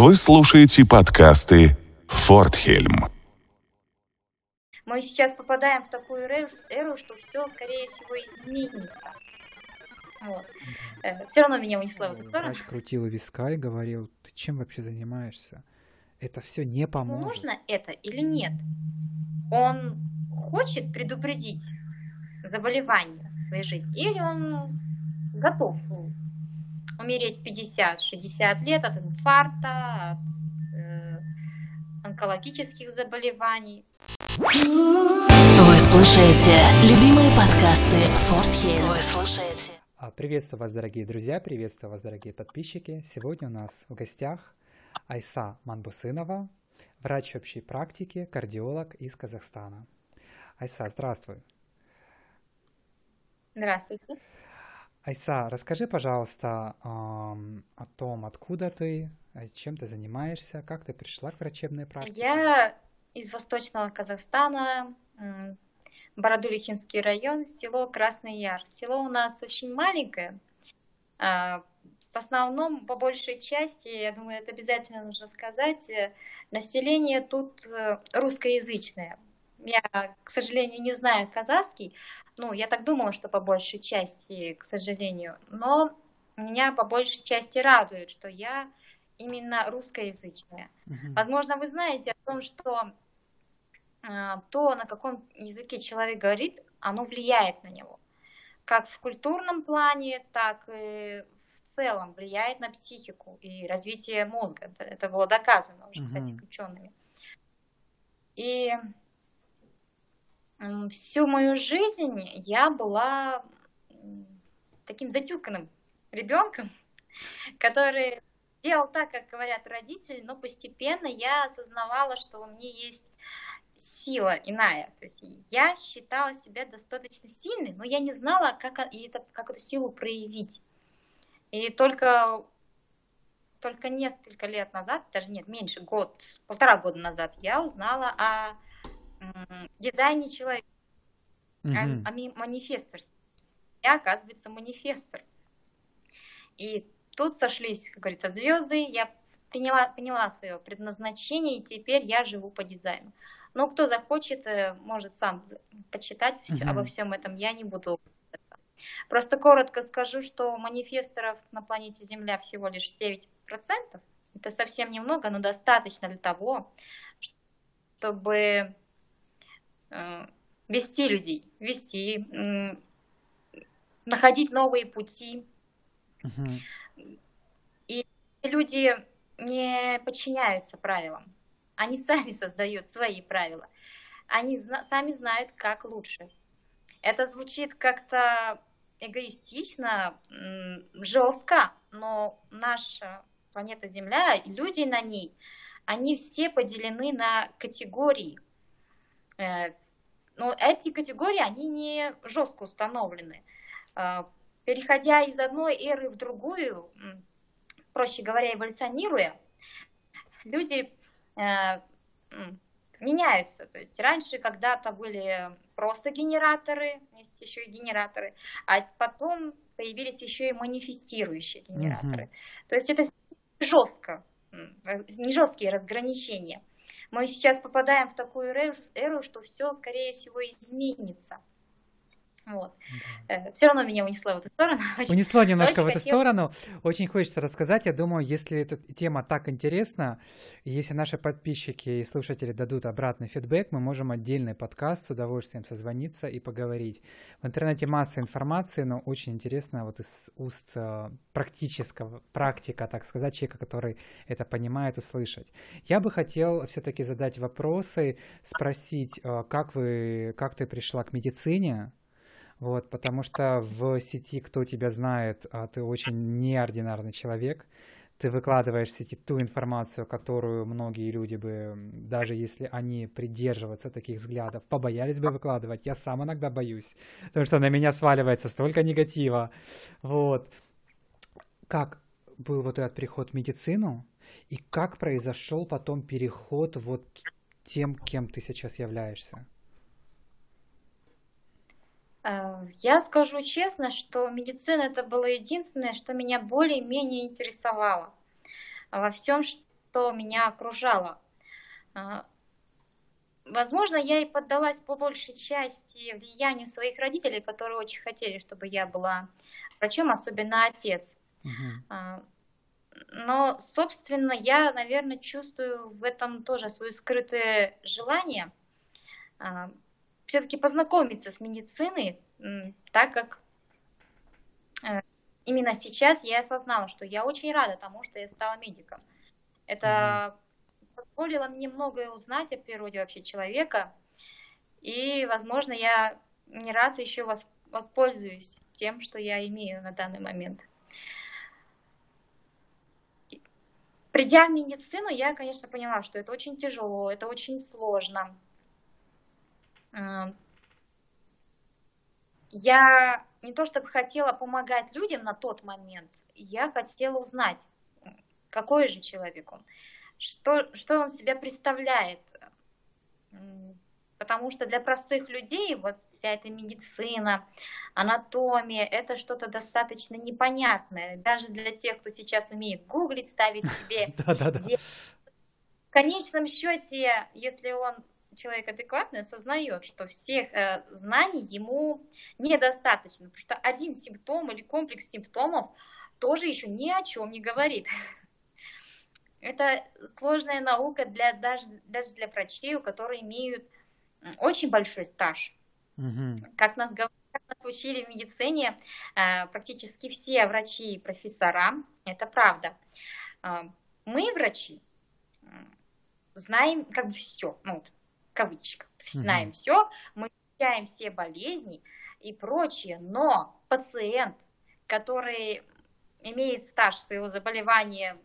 Вы слушаете подкасты «Фортхельм». Мы сейчас попадаем в такую эру, что все, скорее всего, изменится. Вот. Э, Все равно меня унесло в эту сторону. Врач крутил виска и говорил, ты чем вообще занимаешься? Это все не поможет. нужно это или нет? Он хочет предупредить заболевание в своей жизни? Или он готов умереть в 50-60 лет от инфаркта, от э, онкологических заболеваний? Вы слушаете любимые подкасты Форт Хилл. Вы слушаете. А, Приветствую вас, дорогие друзья, приветствую вас, дорогие подписчики. Сегодня у нас в гостях Айса Манбусынова, врач общей практики, кардиолог из Казахстана. Айса, здравствуй. Здравствуйте. Айса, расскажи, пожалуйста, о том, откуда ты, а чем ты занимаешься, как ты пришла к врачебной практике. Я из Восточного Казахстана, Бородулихинский район, село Красный Яр. Село у нас очень маленькое. а, В основном, по большей части, я думаю, это обязательно нужно сказать, э, население тут э, русскоязычное. Я, к сожалению, не знаю казахский, ну, я так думала, что по большей части, к сожалению, но меня по большей части радует, что я именно русскоязычная. Мгм. Возможно, вы знаете о том, что а, то, на каком языке человек говорит, оно влияет на него. Как в культурном плане, так и в целом влияет на психику и развитие мозга. Это, было доказано уже, кстати, Мгм. учеными. И всю мою жизнь я была таким затюканным ребенком, который делал так, как говорят родители, но постепенно я осознавала, что у меня есть сила иная. То есть я считала себя достаточно сильной, но я не знала, как, это, как эту силу проявить. И только, только несколько лет назад, даже нет, меньше, год, полтора года назад, я узнала о дизайне человека, о ми- манифесторстве. Я, оказывается, манифестор. И тут сошлись, как говорится, звезды. Я приняла, поняла свое предназначение, и теперь я живу по дизайну. Но кто захочет, э, может сам почитать всё- Мгм. обо всем этом. Я не буду. Просто коротко скажу, что манифесторов на планете Земля всего лишь 9%. Это совсем немного, но достаточно для того, чтобы вести людей, вести, находить новые пути, Мгм. люди не подчиняются правилам. Они сами создают свои правила. Они зна- сами знают, как лучше. Это звучит как-то эгоистично, жестко, но наша планета Земля и люди на ней, они все поделены на категории. Э, Но эти категории, они не жестко установлены. Э, Переходя из одной эры в другую, проще говоря, эволюционируя, люди э, меняются. То есть раньше когда-то были просто генераторы, есть еще и генераторы, а потом появились еще и манифестирующие генераторы. То есть это жестко, не жесткие разграничения. Мы сейчас попадаем в такую эру, что все, скорее всего, изменится. Вот. Все равно меня унесло в эту сторону. Очень- Унесло немножко в эту хотела- сторону. Очень хочется рассказать. Я думаю, если эта тема так интересна, если наши подписчики и слушатели дадут обратный фидбэк, мы можем отдельный подкаст с удовольствием созвониться и поговорить. В интернете масса информации, но очень интересно вот из уст э, практического, практика, так сказать, человека, который это понимает, услышать. Я бы хотел все-таки задать вопросы, спросить, э, как вы, как ты пришла к медицине, вот, потому что в сети, кто тебя знает, а, ты очень неординарный человек. Ты выкладываешь в сети ту информацию, которую многие люди бы, даже если они придерживаются таких взглядов, побоялись бы выкладывать. Я сам иногда боюсь, потому что на меня сваливается столько негатива. Вот. Как был вот этот переход в медицину, и как произошел потом переход вот тем, кем ты сейчас являешься? Э, Я скажу честно, что медицина это было единственное, что меня более-менее интересовало. Во всем, что меня окружало. А, возможно, я и поддалась по большей части влиянию своих родителей, которые очень хотели, чтобы я была врачом, особенно отец. Uh-huh. Но, собственно, я, наверное, чувствую в этом тоже свое скрытое желание все-таки познакомиться с медициной, так как э, именно сейчас я осознала, что я очень рада тому, что я стала медиком. Это позволило мне многое узнать о природе вообще человека, и, возможно, я не раз еще воспользуюсь тем, что я имею на данный момент. Придя в медицину, я, конечно, поняла, что это очень тяжело, это очень сложно. Я не то чтобы хотела помогать людям на тот момент, я хотела узнать, какой же человек он, что, что он себя представляет. Потому что для простых людей вот вся эта медицина, анатомия, это что-то достаточно непонятное. Даже для тех, кто сейчас умеет гуглить, ставить себе... В конечном счете, если он человек адекватный осознает, что всех э, знаний ему недостаточно, потому что один симптом или комплекс симптомов тоже еще ни о чем не говорит. Это сложная наука для, даже, даже для врачей, у которых имеют очень большой стаж. Угу. Как нас говорят, как нас учили в медицине, э, практически все врачи и профессора, это правда. Э, мы, врачи, знаем как бы все, ну, кавычках, знаем угу. все, мы изучаем все болезни и прочее, но пациент, который имеет стаж своего заболевания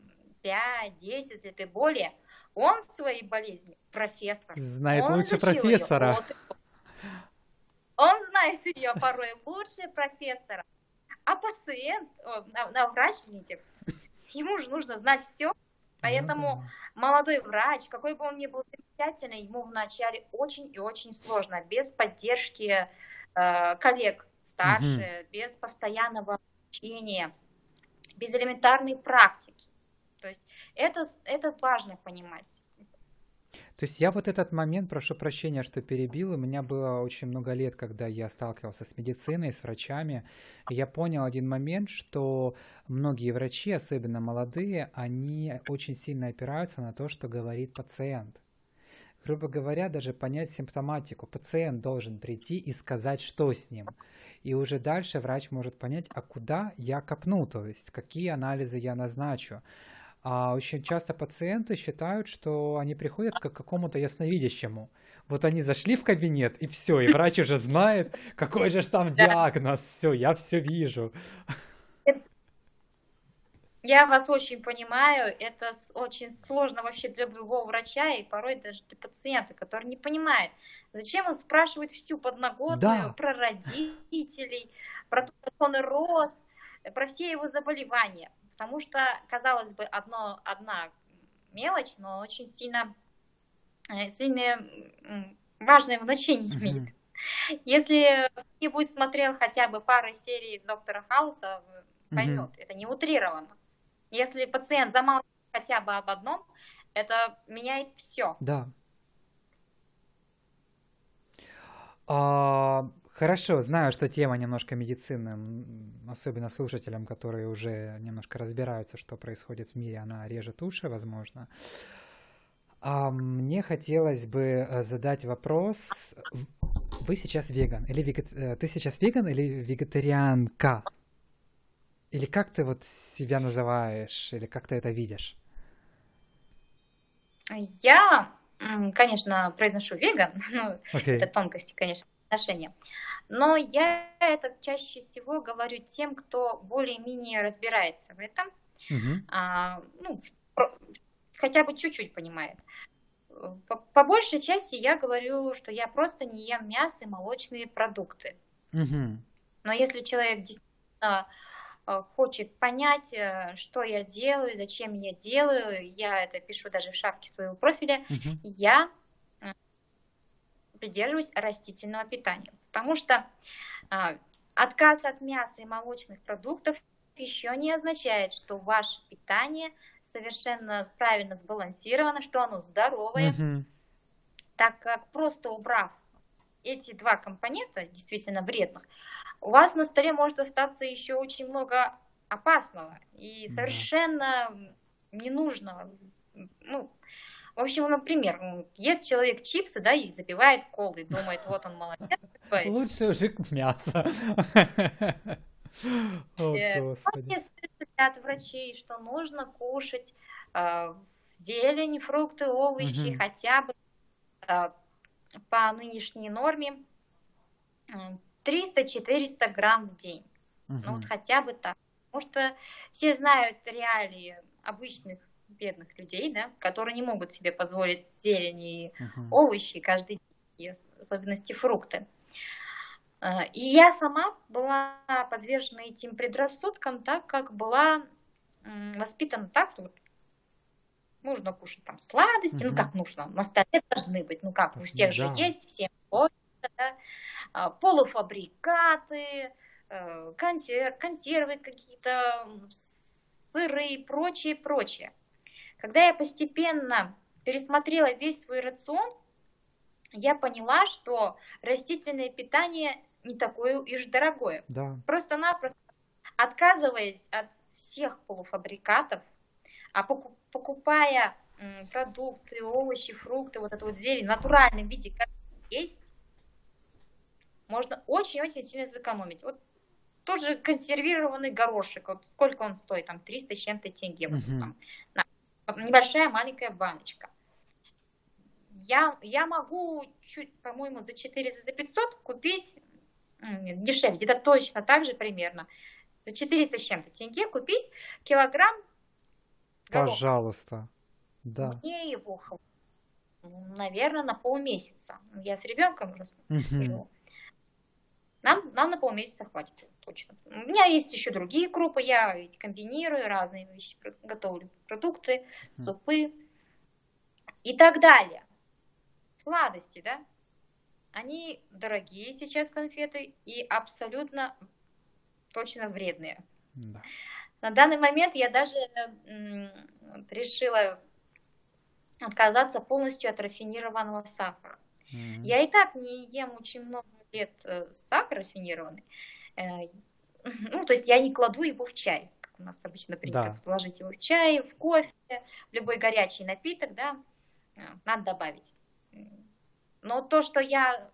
5-10 лет и более, он в своей болезни профессор. Знает он лучше профессора. Ее, он знает ее порой лучше профессора. А пациент, о, на, на врач, извините, ему же нужно знать все, Поэтому ну, да. молодой врач, какой бы он ни был замечательный, ему вначале очень и очень сложно, без поддержки э, коллег старше, угу. без постоянного обучения, без элементарной практики. То есть это, это важно понимать. То есть я вот этот момент, прошу прощения, что перебил, у меня было очень много лет, когда я сталкивался с медициной, с врачами, и я понял один момент, что многие врачи, особенно молодые, они очень сильно опираются на то, что говорит пациент. Грубо говоря, даже понять симптоматику. Пациент должен прийти и сказать, что с ним. И уже дальше врач может понять, а куда я копну, то есть какие анализы я назначу. А очень часто пациенты считают, что они приходят к какому-то ясновидящему. Вот они зашли в кабинет, и все, и врач уже знает, какой же там диагноз. Все, я все вижу. Я вас очень понимаю, это очень сложно вообще для любого врача и порой даже для пациента, который не понимает, зачем он спрашивает всю подноготную да. про родителей, про то, как он рос, про все его заболевания. Потому что, казалось бы, одно, одна мелочь, но очень сильно э, сильное важное значение имеет. Mm-hmm. Если кто-нибудь смотрел хотя бы пару серий Доктора Хауса, поймет, mm-hmm. это не утрировано. Если пациент замалчивает хотя бы об одном, это меняет все. Да. А, Хорошо, знаю, что тема немножко медицины, особенно слушателям, которые уже немножко разбираются, что происходит в мире, она режет уши, возможно. А мне хотелось бы э, задать вопрос. Вы сейчас веган или вегет... Э, ты сейчас веган или вегетарианка? Или как ты вот себя называешь, или как ты это видишь? Я, конечно, произношу веган, ну, okay. это тонкости, конечно отношения. Но я это чаще всего говорю тем, кто более-менее разбирается в этом, угу. а, ну, хотя бы чуть-чуть понимает. По, по большей части я говорю, что я просто не ем мясо и молочные продукты. Угу. Но если человек действительно э, хочет понять, э, что я делаю, зачем я делаю, я это пишу даже в шапке своего профиля, угу. я придерживаюсь растительного питания. Потому что а, отказ от мяса и молочных продуктов еще не означает, что ваше питание совершенно правильно сбалансировано, что оно здоровое, Мгм. так как просто убрав эти два компонента, действительно вредных, у вас на столе может остаться еще очень много опасного и Да. совершенно ненужного. Ну, в общем, например, м, ест человек чипсы, да, и запивает колой, думает, вот он молодец. такой. Лучше уже мясо. Э. Многие от врачей, что нужно кушать э, зелень, фрукты, овощи, хотя бы э, по нынешней норме э, 300-400 грамм в день. Ну вот хотя бы так. Потому что все знают реалии обычных бедных людей, да, которые не могут себе позволить зелень и Мгм. овощи каждый день, и ос- особенности фрукты. А, И я сама была подвержена этим предрассудкам, так как была воспитана так, что вот нужно кушать там сладости, ну Мгм. как нужно, на столе должны быть, ну как, у Да. всех же есть, всем хочется, да, А, полуфабрикаты, э, консер- консервы какие-то, сыры и прочее, прочее. Когда я постепенно пересмотрела весь свой рацион, я поняла, что растительное питание не такое уж дорогое. Да. Просто-напросто отказываясь от всех полуфабрикатов, а поку- покупая продукты, овощи, фрукты, вот это вот зелень в натуральном виде, как есть, можно очень-очень сильно сэкономить. Вот тот же консервированный горошек, вот сколько он стоит, там 300 с чем-то тенге, вот там, на- небольшая маленькая баночка. Я, я могу чуть, по-моему, за 400, за 500 купить, дешевле, где-то точно так же примерно, за 400 с чем-то тенге купить килограмм гороха. Пожалуйста. Да. Мне его, наверное, на полмесяца. Я с ребенком живу. Нам, нам на полмесяца хватит, точно. У меня есть еще другие крупы, я ведь комбинирую разные вещи, готовлю продукты, Мгм. супы и так далее. Сладости, да? Они дорогие сейчас конфеты и абсолютно точно вредные. Да. На данный момент я даже решила отказаться полностью от рафинированного сахара. Мгм. Я и так не ем очень много лет э, сахар рафинированный. Э, Ну, то есть я не кладу его в чай, как у нас обычно принято Да. положить его в чай, в кофе, в любой горячий напиток, да, э, надо добавить. Но то, что я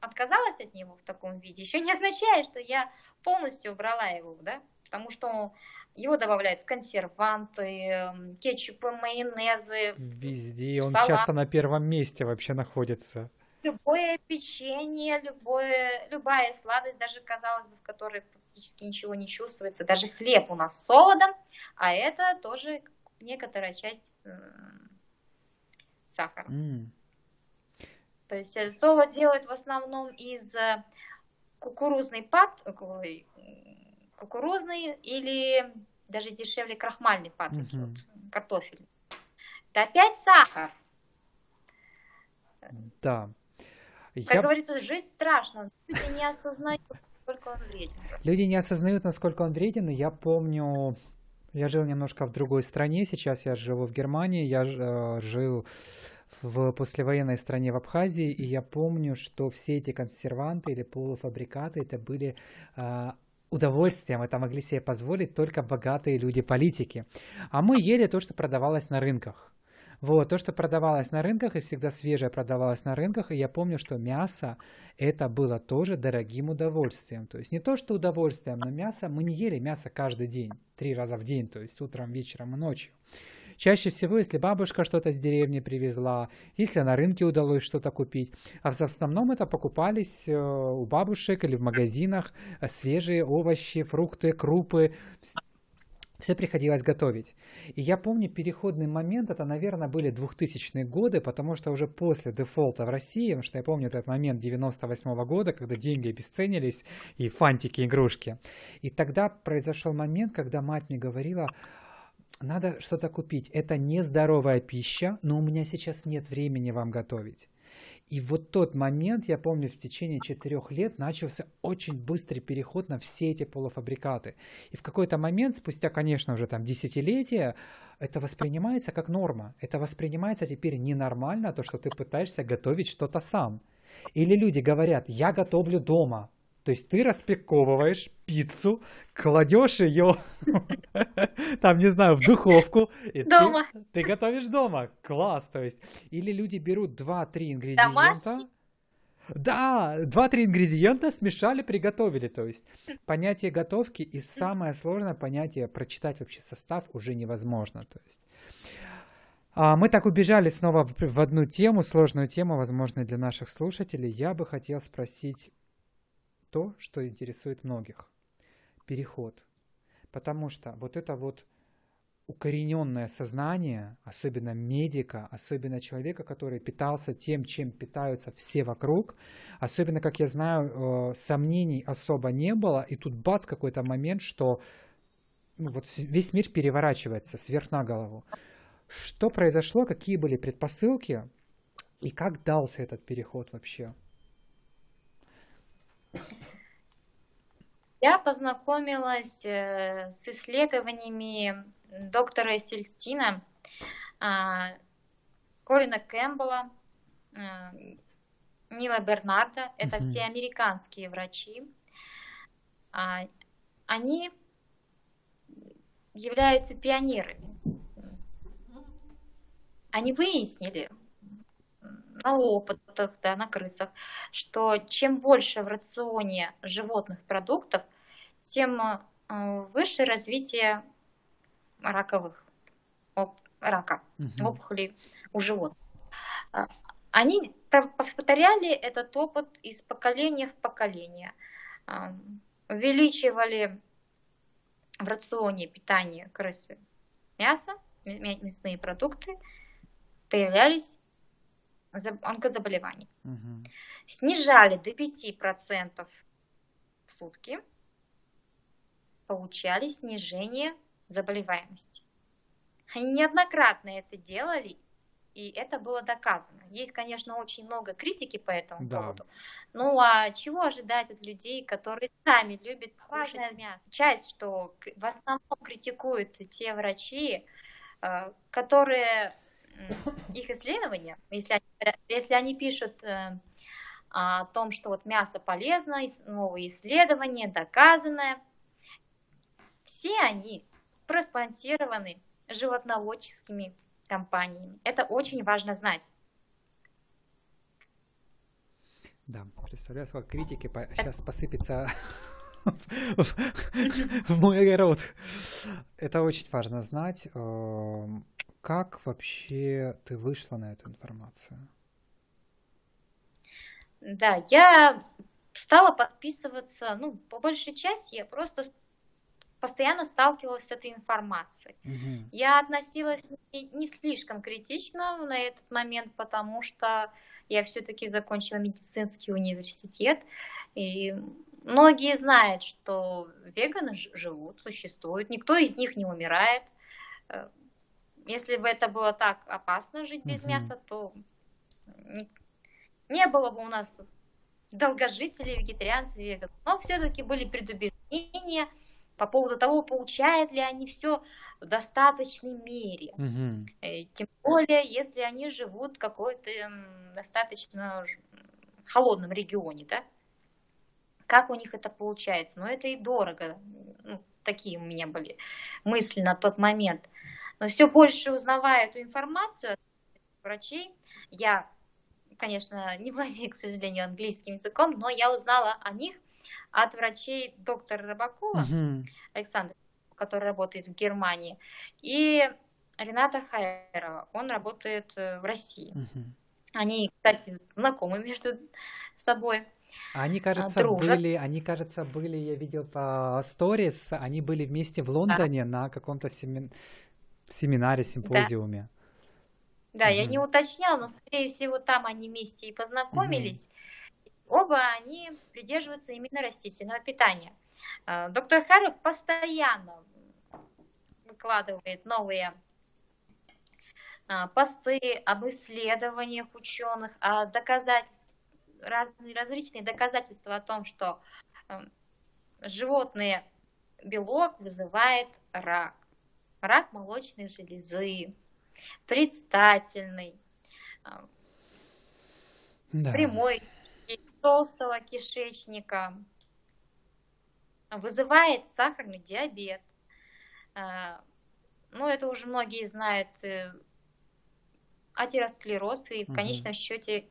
отказалась от него в таком виде, еще не означает, что я полностью убрала его, да, потому что его добавляют в консерванты, м, кетчупы, майонезы, Везде он салат. часто на первом месте вообще находится. Любое печенье, любое, любая сладость, даже, казалось бы, в которой практически ничего не чувствуется. Даже хлеб у нас с солодом, а это тоже некоторая часть сахара. М. То есть э, солод делают в основном из кукурузной пат, кукурузной или даже дешевле крахмальной патоки, Мгм. вот, картофель. Это опять сахар. Да. Как Я- говорится, жить страшно. Люди не осознают, сколько он вреден. Люди не осознают, насколько он вреден, и я помню, я жил немножко в другой стране, сейчас я живу в Германии, я э, жил в послевоенной стране в Абхазии, и я помню, что все эти консерванты или полуфабрикаты, это были э, удовольствием, это могли себе позволить только богатые люди-политики. А мы ели то, что продавалось на рынках. Вот, то, что продавалось на рынках, и всегда свежее продавалось на рынках, и я помню, что мясо это было тоже дорогим удовольствием. То есть не то, что удовольствием, но мясо, мы не ели мясо каждый день, три раза в день, то есть утром, вечером и ночью. Чаще всего, если бабушка что-то с деревни привезла, если на рынке удалось что-то купить, а в основном это покупались э, у бабушек или в магазинах э, свежие овощи, фрукты, крупы, все приходилось готовить. И я помню переходный момент, это, наверное, были 2000-е годы, потому что уже после дефолта в России, потому что я помню этот момент 98 -го года, когда деньги обесценились и фантики, игрушки. И тогда произошел момент, когда мать мне говорила, надо что-то купить. Это нездоровая пища, но у меня сейчас нет времени вам готовить. И вот тот момент, я помню, в течение четырех лет начался очень быстрый переход на все эти полуфабрикаты. И в какой-то момент, спустя, конечно, уже там десятилетия, это воспринимается как норма. Это воспринимается теперь ненормально, то, что ты пытаешься готовить что-то сам. Или люди говорят, я готовлю дома, то есть ты распаковываешь пиццу, кладешь ее, там, не знаю, в духовку. И дома. Ты, ты готовишь дома. Класс, то есть. Или люди берут 2-3 ингредиента. Домашний? Да, два-три ингредиента смешали, приготовили. То есть понятие готовки и самое сложное понятие прочитать вообще состав уже невозможно. То есть а, мы так убежали снова в одну тему, сложную тему, возможно, для наших слушателей. Я бы хотел спросить то, что интересует многих. Переход. Потому что вот это вот укорененное сознание, особенно медика, особенно человека, который питался тем, чем питаются все вокруг, особенно, как я знаю, э, сомнений особо не было, и тут бац, какой-то момент, что ну, вот весь мир переворачивается сверх на голову. Что произошло, какие были предпосылки, и как дался этот переход вообще? Я познакомилась э, с исследованиями доктора Стельстина, а, Колина Кэмпбелла, а, Нила Бернарда. Это uh-huh. все американские врачи. А, они являются пионерами. Они выяснили, на опытах, да, на крысах, что чем больше в рационе животных продуктов, тем э, выше развитие раковых оп, рака, угу. опухолей у животных. А, они повторяли этот опыт из поколения в поколение, а, увеличивали в рационе питания крысы мясо, мясные продукты, появлялись онкозаболеваний. Угу. Снижали до 5% в сутки, получали снижение заболеваемости. Они неоднократно это делали, и это было доказано. Есть, конечно, очень много критики по этому да. поводу. Ну а чего ожидать от людей, которые сами любят кушать мясо? Часть, что в основном критикуют те врачи, э, которые их исследования, если они, если они пишут э, о том, что вот мясо полезно, новые исследования, доказанное, все они проспонсированы животноводческими компаниями. Это очень важно знать. Да, представляю, сколько критики по- сейчас посыпется в мой огород. Это очень важно знать. Как вообще ты вышла на эту информацию? Да, я стала подписываться, ну, по большей части я просто постоянно сталкивалась с этой информацией. Угу. Я относилась не, не слишком критично на этот момент, потому что я все-таки закончила медицинский университет, и многие знают, что веганы живут, существуют, никто из них не умирает. Если бы это было так опасно жить без угу. мяса, то не, не было бы у нас долгожителей, вегетарианцев, веганов. Но все-таки были предубеждения по поводу того, получают ли они все в достаточной мере. Угу. Тем более, если они живут в какой-то достаточно холодном регионе, да? Как у них это получается? Но ну, это и дорого. Ну, такие у меня были мысли на тот момент. Но все больше узнавая эту информацию от врачей, я, конечно, не владею, к сожалению, английским языком, но я узнала о них от врачей доктора Рыбакова, угу. Александра, который работает в Германии, и Рената Хайерова, он работает э, в России. Угу. Они, кстати, знакомы между собой. Они, кажется, дружат. были, они, кажется, были, я видел по сторис, они были вместе в Лондоне да. на каком-то семин семинаре, симпозиуме. Да, да угу. я не уточняла, но, скорее всего, там они вместе и познакомились. Угу. Оба они придерживаются именно растительного питания. А, доктор Харов постоянно выкладывает новые а, посты об исследованиях ученых, о доказательств, разные различные доказательства о том, что животные белок вызывает рак. Рак молочной железы, предстательный, а, Да. прямой толстого кишечника, вызывает сахарный диабет. А, Ну, это уже многие знают э, атеросклероз и в Мгм. конечном счете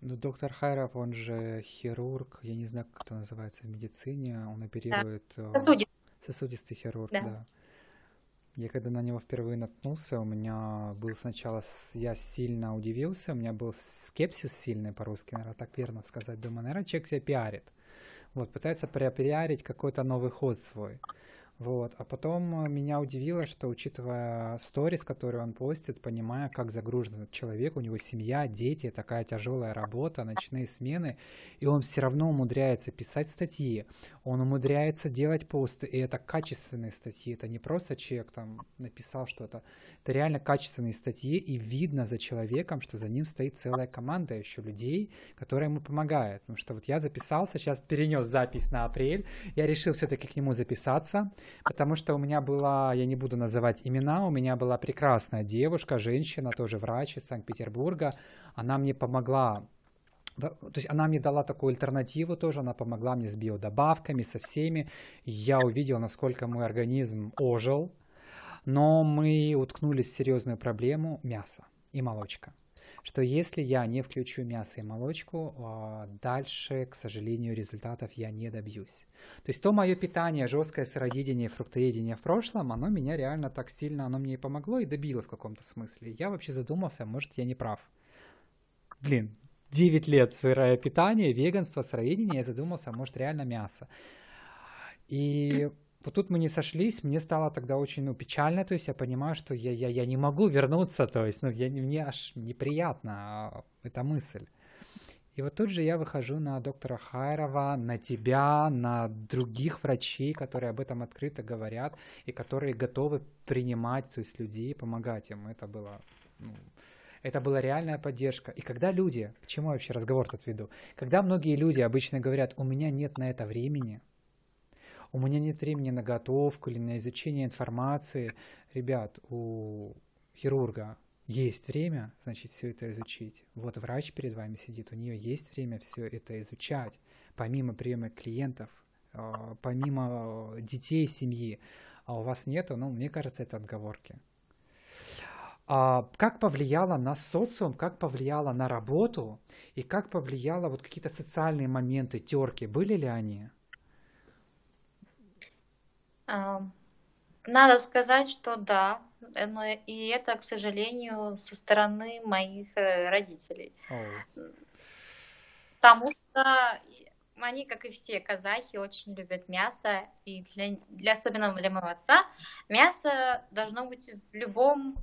Ну, доктор Хайров, он же хирург, я не знаю, как это называется в медицине, он оперирует... э, сосудистый. Сосудистый хирург, Да. да. Я когда на него впервые наткнулся, у меня был сначала, я сильно удивился, у меня был скепсис сильный по-русски, наверное, так верно сказать. Думаю, наверное, человек себя пиарит. Вот, пытается пропиарить какой-то новый ход свой. Вот, а потом э, меня удивило, что учитывая сторис, которые он постит, понимая, как загружен этот человек, у него семья, дети, такая тяжелая работа, ночные смены, и он все равно умудряется писать статьи, он умудряется делать посты, и это качественные статьи, это не просто человек там написал что-то, это реально качественные статьи, и видно за человеком, что за ним стоит целая команда еще людей, которая ему помогает. Потому что вот я записался, сейчас перенес запись на апрель, я решил все-таки к нему записаться, потому что у меня была, я не буду называть имена, у меня была прекрасная девушка, женщина, тоже врач из Санкт-Петербурга, она мне помогла то есть она мне дала такую альтернативу тоже, она помогла мне с биодобавками, со всеми. Я увидел, насколько мой организм ожил, но мы уткнулись в серьезную проблему мяса и молочка. Что если я не включу мясо и молочку, а, дальше, к сожалению, результатов я не добьюсь. То есть то мое питание, жесткое сыроедение, фруктоедение в прошлом, оно меня реально так сильно, оно мне и помогло, и добило в каком-то смысле. Я вообще задумался, может, я не прав. Блин, 9 лет сырое питание, веганство, сыроедение, я задумался, может, реально мясо. И вот тут мы не сошлись, мне стало тогда очень ну, печально, то есть я понимаю, что я, я, я не могу вернуться, то есть ну, я, не- мне аж неприятно а, эта мысль. И вот тут же я выхожу на доктора Хайрова, на тебя, на других врачей, которые об этом открыто говорят и которые готовы принимать, то есть людей, помогать им. Это было, ну, это была реальная поддержка. И когда люди, к чему я вообще разговор тут веду? Когда многие люди обычно говорят, у меня нет на это времени, у меня нет времени на готовку или на изучение информации. Ребят, у хирурга есть время, значит, все это изучить. Вот врач перед вами сидит, у нее есть время все это изучать, помимо приема клиентов, а, помимо детей, семьи. А у вас нету, ну, мне кажется, это отговорки. А как повлияло на социум, как повлияло на работу и как повлияло вот какие-то социальные моменты, терки, были ли они? Надо сказать, что да, э, но и это, к сожалению, со стороны моих э, родителей. Оу. Потому что они, как и все казахи, очень любят мясо, и для, для особенно для моего отца мясо должно быть в любом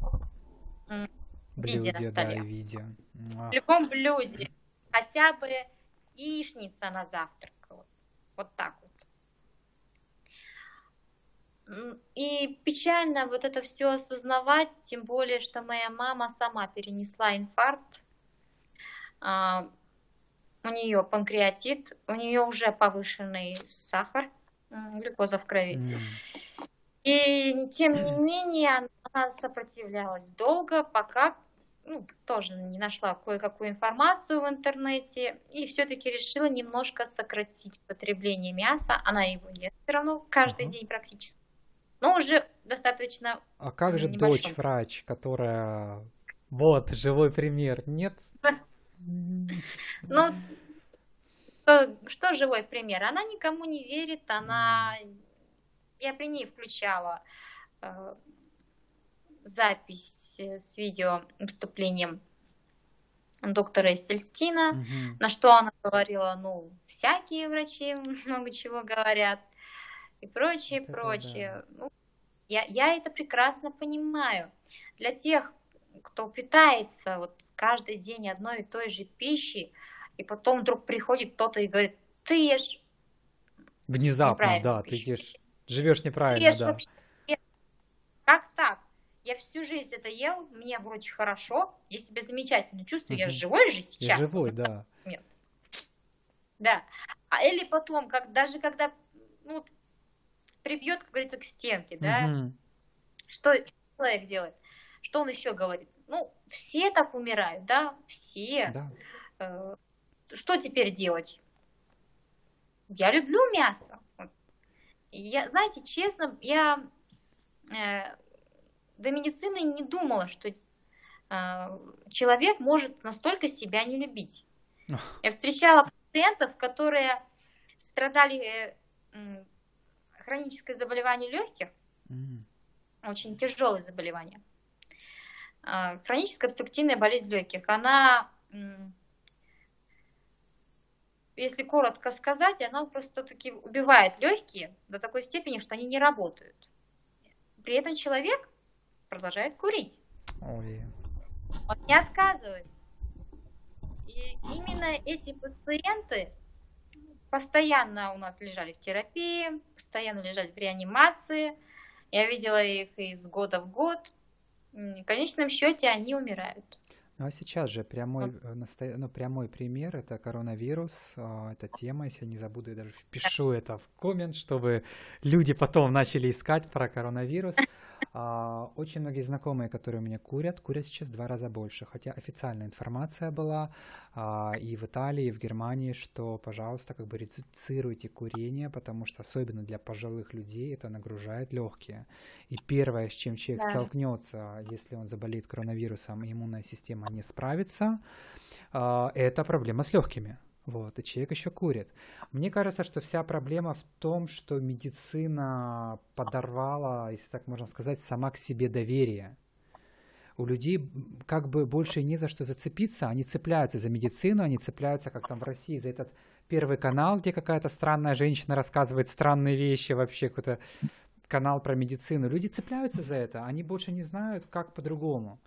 м, виде на Блюде, да, столе. виде. В любом блюде. Хотя бы яичница на завтрак. Вот, вот так И печально вот это все осознавать, тем более, что моя мама сама перенесла инфаркт. А, У нее панкреатит, у нее уже повышенный сахар, глюкоза в крови. М. И тем не менее она сопротивлялась долго, пока ну, тоже не нашла кое-какую информацию в интернете и все-таки решила немножко сократить потребление мяса. Она его ест все равно каждый Ага. день практически. Но уже достаточно А как же м, дочь небольшом. врач, которая... Вот, живой пример. Нет? Ну, что, живой пример? Она никому не верит, она... Я при ней включала э, запись э, с видео выступлением доктора Сельстина, мгм. на что она говорила, ну, всякие врачи много чего говорят и прочее, это прочее. Ну, я, я это прекрасно понимаю. Для тех, кто питается вот каждый день одной и той же пищей, и потом вдруг приходит кто-то и говорит, ты ешь Внезапно, да, ты пищу, ешь, живешь ты неправильно, ешь да. вообще... Как так? я всю жизнь это ел, мне вроде хорошо, я себя замечательно чувствую, я Мгм. живой же Я сейчас. живой, да. момент. Да. А или потом, как, даже когда ну, прибьет, как говорится, к стенке, да, Мгм. что человек делает? Что он еще говорит? Ну, все так умирают, да, все. Да. Э, Что теперь делать? Я люблю мясо. Я, знаете, честно, я э, до медицины не думала, что э, человек может настолько себя не любить. Я встречала пациентов, которые страдали э, хроническое заболевание легких, М. очень тяжелое заболевание. А, Хроническая обструктивная болезнь легких, она, если коротко сказать, она просто-таки убивает легкие до такой степени, что они не работают. При этом человек продолжает курить. Ой. Он не отказывается. И именно эти пациенты постоянно у нас лежали в терапии, постоянно лежали в реанимации. Я видела их из года в год. В конечном счете они умирают. Ну а сейчас же прямой, э, настоя- ну, прямой пример это коронавирус, а, эта тема, если я не забуду, я даже впишу это в коммент, чтобы люди потом начали искать про коронавирус. А, Очень многие знакомые, которые у меня курят, курят сейчас в два раза больше, хотя официальная информация была а, и в Италии, и в Германии, что, пожалуйста, как бы редуцируйте курение, потому что особенно для пожилых людей это нагружает легкие. И первое, с чем человек Да. столкнется, если он заболеет коронавирусом, иммунная система не справится, а, это проблема с легкими. Вот, и человек еще курит. Мне кажется, что вся проблема в том, что медицина подорвала, если так можно сказать, сама к себе доверие. У людей как бы больше не за что зацепиться, они цепляются за медицину, они цепляются, как там в России, за этот первый канал, где какая-то странная женщина рассказывает странные вещи, вообще какой-то канал про медицину. Люди цепляются за это, они больше не знают, как по-другому.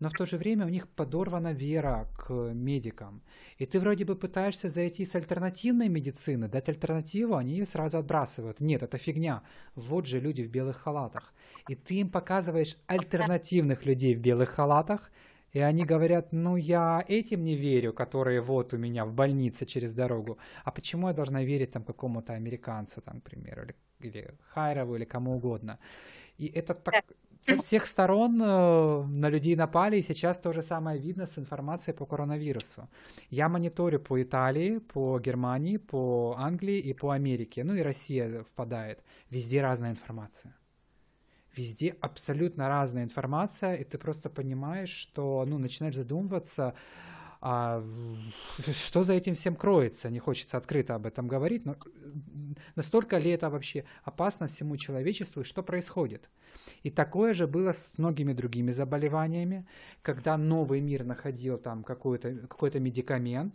Но в то же время у них подорвана вера к медикам. И ты вроде бы пытаешься зайти с альтернативной медицины, дать альтернативу, они ее сразу отбрасывают. Нет, это фигня. Вот же люди в белых халатах. И ты им показываешь альтернативных людей в белых халатах, и они говорят, ну я этим не верю, которые вот у меня в больнице через дорогу. А почему я должна верить там какому-то американцу, там, к примеру, или, или Хайрову, или кому угодно. И это так со всех сторон э, на людей напали, и сейчас то же самое видно с информацией по коронавирусу. Я мониторю по Италии, по Германии, по Англии и по Америке. Ну и Россия впадает. Везде разная информация. Везде абсолютно разная информация, и ты просто понимаешь, что, ну, начинаешь задумываться, а что за этим всем кроется. Не хочется открыто об этом говорить, но настолько ли это вообще опасно всему человечеству, и что происходит? И такое же было с многими другими заболеваниями, когда новый мир находил там какой-то какой медикамент,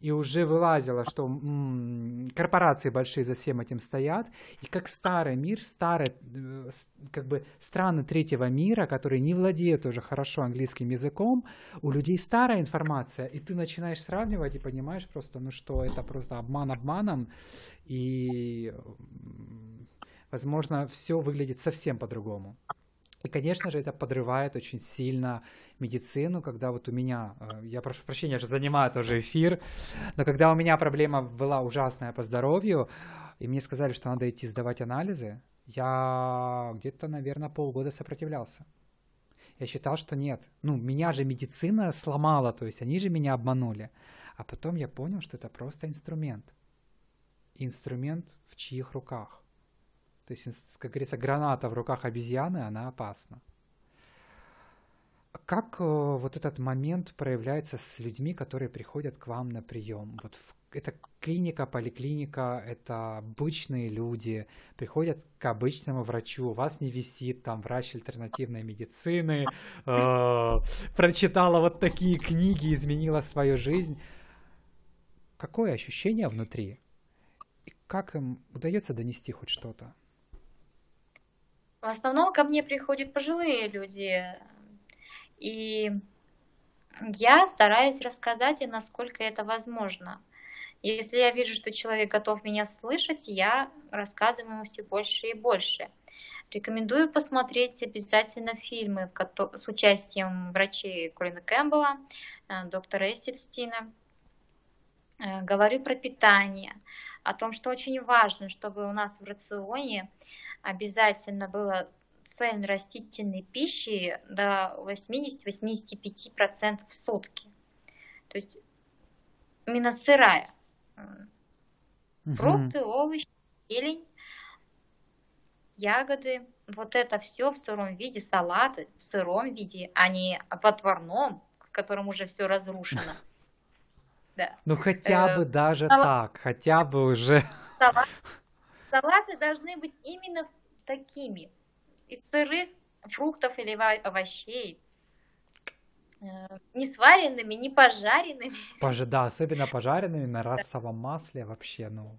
и уже вылазило, что м, корпорации большие за всем этим стоят, и как старый мир, старые э, как бы страны третьего мира, которые не владеют уже хорошо английским языком, у людей старая информация, и ты начинаешь сравнивать и понимаешь просто, ну что, это просто обман обманом, и, возможно, все выглядит совсем по-другому. И, конечно же, это подрывает очень сильно медицину, когда вот у меня, э, я прошу прощения, я же занимаю тоже эфир, но когда у меня проблема была ужасная по здоровью, и мне сказали, что надо идти сдавать анализы, я где-то, наверное, полгода сопротивлялся. Я считал, что нет. Ну, меня же медицина сломала, то есть они же меня обманули. А потом я понял, что это просто инструмент. Инструмент в чьих руках? То есть, как говорится, граната в руках обезьяны, она опасна. Как э, вот этот момент проявляется с людьми, которые приходят к вам на прием? Вот в- это клиника, поликлиника, это обычные люди, приходят к обычному врачу, у вас не висит там врач альтернативной медицины, э, прочитала вот такие книги, изменила свою жизнь. Какое ощущение внутри? И как им удается донести хоть что-то? В основном ко мне приходят пожилые люди, и я стараюсь рассказать им, насколько это возможно. Если я вижу, что человек готов меня слышать, я рассказываю ему все больше и больше. Рекомендую посмотреть обязательно фильмы с участием врачей Колина Кэмпбелла, э, доктора Эссельстина. Э, говорю про питание, о том, что очень важно, чтобы у нас в рационе обязательно было цельнорастительной пищи до 80-85% в сутки. То есть именно сырая. Фрукты, овощи, зелень, ягоды, вот это все в сыром виде, салаты в сыром виде, а не в отварном, в котором уже все разрушено. Да. Ну хотя бы э, даже так, хотя бы уже. Салаты должны быть именно такими, из сырых фруктов или овощей, э, не сваренными, не пожаренными. Пож... Да, особенно пожаренными на рапсовом масле вообще, ну.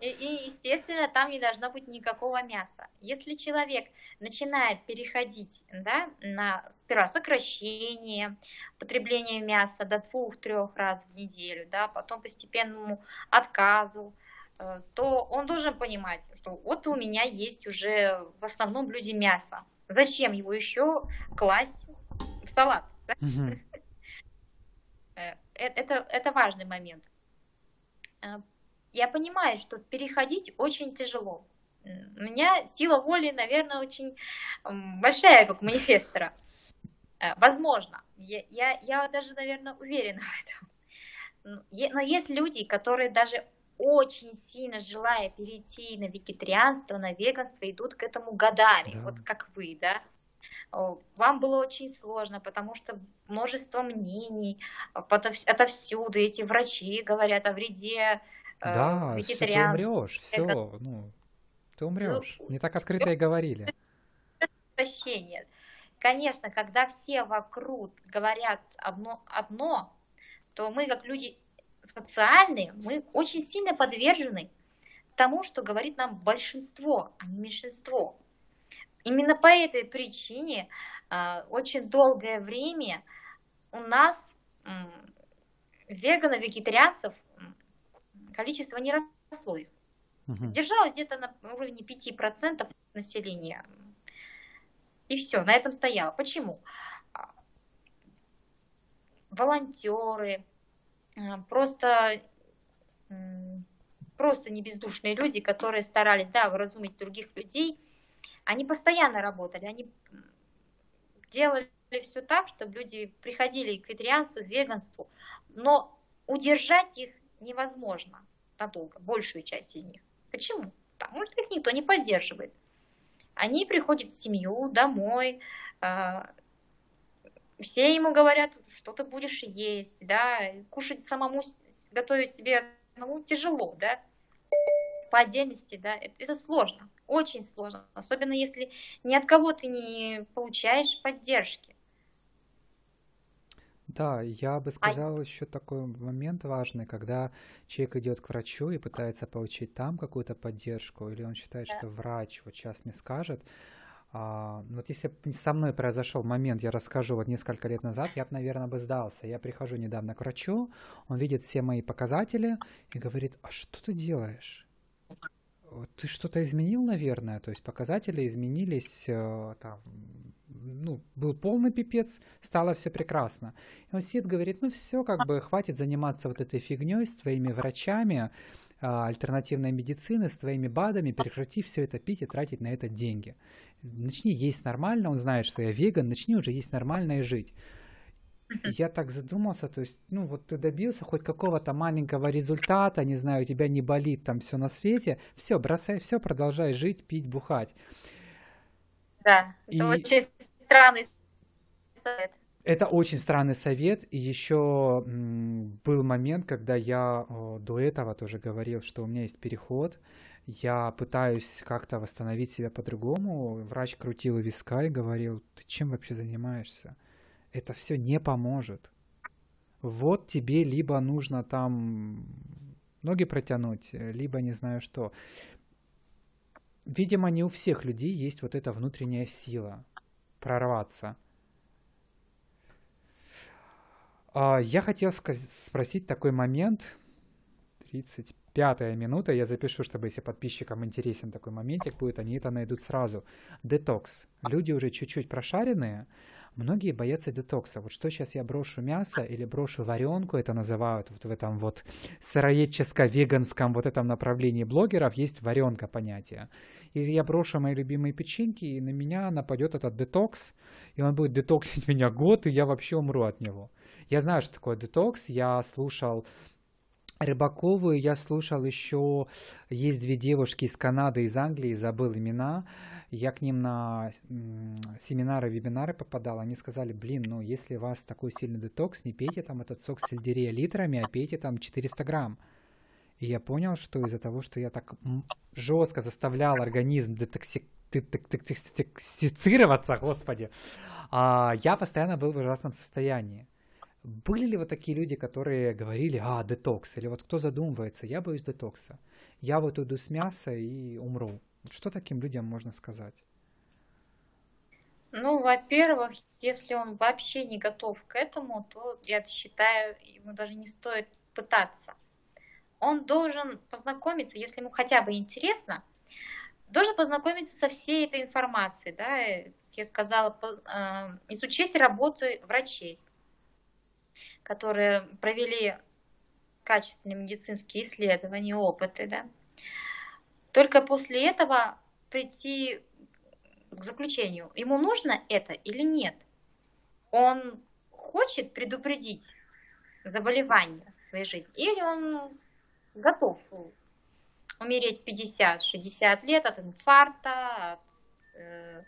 И, и, естественно, там не должно быть никакого мяса. Если человек начинает переходить да, на сперва сокращение потребления мяса до двух-трех раз в неделю, да, потом постепенному отказу, то он должен понимать, что вот у меня есть уже в основном блюде мясо. Зачем его еще класть в салат? Да? Э, э, это, это важный момент я понимаю, что переходить очень тяжело. У меня сила воли, наверное, очень большая, как манифестора. Э, возможно. Я, я, я даже, наверное, уверена в этом. Но есть люди, которые даже очень сильно желая перейти на вегетарианство, на веганство, идут к этому годами, да. вот как вы, да. Вам было очень сложно, потому что множество мнений отовсюду, эти врачи говорят о вреде Э, да, все, ты умрешь, все, ну, ты умрешь. Ну, Не так открыто и говорили. Прощение. Конечно, когда все вокруг говорят одно, одно, то мы, как люди социальные, мы очень сильно подвержены тому, что говорит нам большинство, а не меньшинство. Именно по этой причине э, очень долгое время у нас веганов, вегетарианцев количество не росло их. Угу. Держалось где-то на уровне 5% населения. И все, на этом стояло. Почему? А, волонтеры, а, просто, просто не бездушные люди, которые старались, да, выразумить других людей, они постоянно работали, они делали все так, чтобы люди приходили к вегетарианству, к веганству, но удержать их невозможно надолго, большую часть из них. Почему? Потому что их никто не поддерживает. Они приходят в семью, домой, а, все ему говорят, что ты будешь есть, да, кушать самому, готовить себе ну, тяжело, да, по отдельности, да, это, это сложно, очень сложно, особенно если ни от кого ты не получаешь поддержки. Да, я бы А сказал еще такой момент важный, когда человек идет к врачу и пытается получить там какую-то поддержку, или он считает, что врач вот сейчас мне скажет. А, вот если бы со мной произошел момент, я расскажу, вот несколько лет назад, я бы, наверное, бы сдался. Я прихожу недавно к врачу, он видит все мои показатели и говорит, а что ты делаешь? Ты что-то изменил, наверное? То есть показатели изменились э, там ну, был полный пипец, стало все прекрасно. И он сидит, говорит, ну все, как бы хватит заниматься вот этой фигней с твоими врачами, альтернативной медицины, с твоими БАДами, прекрати все это пить и тратить на это деньги. Начни есть нормально, он знает, что я веган, начни уже есть нормально и жить. Я так задумался, то есть, ну вот ты добился хоть какого-то маленького результата, не знаю, у тебя не болит там все на свете, все, бросай все, продолжай жить, пить, бухать. Да, это и... очень странный совет. Это очень странный совет. И еще был момент, когда я до этого тоже говорил, что у меня есть переход. Я пытаюсь как-то восстановить себя по-другому. Врач крутил виска и говорил, ты чем вообще занимаешься? Это все не поможет. Вот тебе либо нужно там ноги протянуть, либо не знаю что видимо, не у всех людей есть вот эта внутренняя сила прорваться. А, я хотел спросить такой момент. 35 пятая минута, я запишу, чтобы если подписчикам интересен такой моментик будет, они это найдут сразу. Детокс. Люди уже чуть-чуть прошаренные, Многие боятся детокса. Вот что сейчас я брошу мясо или брошу варенку, это называют вот в этом вот сыроедческо-веганском вот этом направлении блогеров есть варенка понятие. Или я брошу мои любимые печеньки, и на меня нападет этот детокс, и он будет детоксить меня год, и я вообще умру от него. Я знаю, что такое детокс, я слушал Рыбакову, я слушал еще, есть две девушки из Канады, из Англии, забыл имена, я к ним на семинары, вебинары попадал, они сказали, блин, ну если у вас такой сильный детокс, не пейте там этот сок сельдерея литрами, а пейте там 400 грамм. И я понял, что из-за того, что я так жестко заставлял организм детоксицироваться, господи, а, я постоянно был в ужасном состоянии. Были ли вот такие люди, которые говорили, а, детокс, или вот кто задумывается, я боюсь детокса, я вот уйду с мяса и умру. Что таким людям можно сказать? Ну, во-первых, если он вообще не готов к этому, то я считаю, ему даже не стоит пытаться. Он должен познакомиться, если ему хотя бы интересно, должен познакомиться со всей этой информацией, да, я сказала, э, изучить работы врачей, которые провели качественные медицинские исследования, опыты, да. Только после этого прийти к заключению, ему нужно это или нет. Он хочет предупредить заболевание в своей жизни, или он готов умереть в 50-60 лет от инфаркта, от э,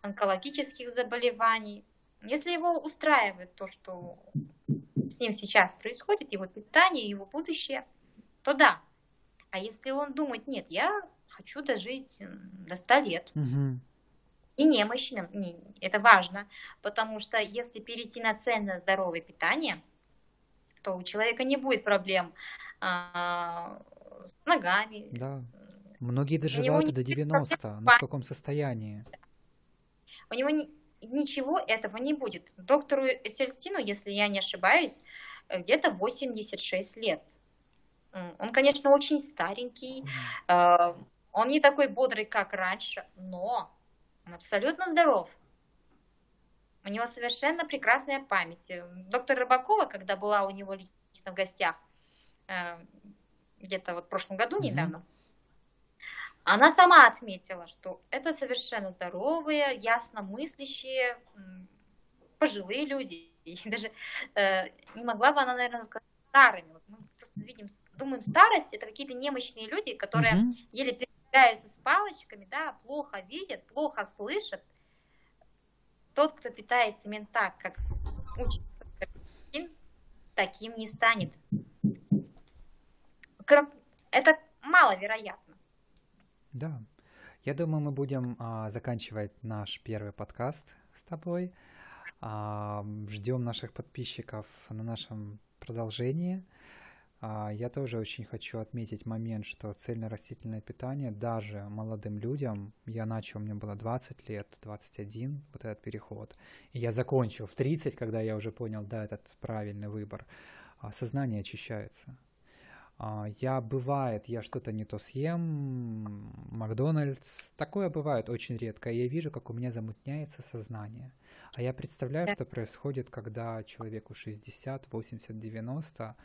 онкологических заболеваний. Если его устраивает то, что с ним сейчас происходит, его питание, его будущее, то да. А если он думает, нет, я хочу дожить до 100 лет, угу. и немощным, не, это важно, потому что если перейти на цельное здоровое питание, то у человека не будет проблем а, с ногами. Да. Многие доживают до 90, но в каком состоянии? У него не, ничего этого не будет. Доктору Сельстину, если я не ошибаюсь, где-то 86 лет. Он, конечно, очень старенький, э, он не такой бодрый, как раньше, но он абсолютно здоров. У него совершенно прекрасная память. Доктор Рыбакова, когда была у него лично в гостях, э, где-то вот в прошлом году недавно, она сама отметила, что это совершенно здоровые, ясно мыслящие, пожилые люди. И даже э, не могла бы она, наверное, сказать старыми. Вот мы просто видим, думаем, старость это какие-то немощные люди, которые угу. еле передвигаются с палочками, да, плохо видят, плохо слышат. Тот, кто питается именно так, как учит таким не станет. Это маловероятно. Да. Я думаю, мы будем а, заканчивать наш первый подкаст с тобой. А, ждем наших подписчиков на нашем продолжении. А, я тоже очень хочу отметить момент, что цельно-растительное питание даже молодым людям, я начал, мне было 20 лет, 21, вот этот переход, и я закончил в 30, когда я уже понял, да, этот правильный выбор, а, сознание очищается. А, я бывает, я что-то не то съем, Макдональдс, такое бывает очень редко. Я вижу, как у меня замутняется сознание. А я представляю, что происходит, когда человеку 60, 80, 90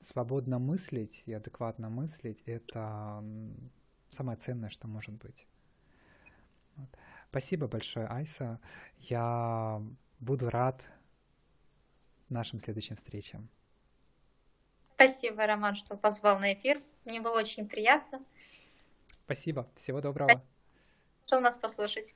свободно мыслить и адекватно мыслить — это самое ценное, что может быть. Вот. Спасибо большое, Айса. Я буду рад нашим следующим встречам. Спасибо, Роман, что позвал на эфир. Мне было очень приятно. Спасибо. Всего доброго. Что у нас послушать?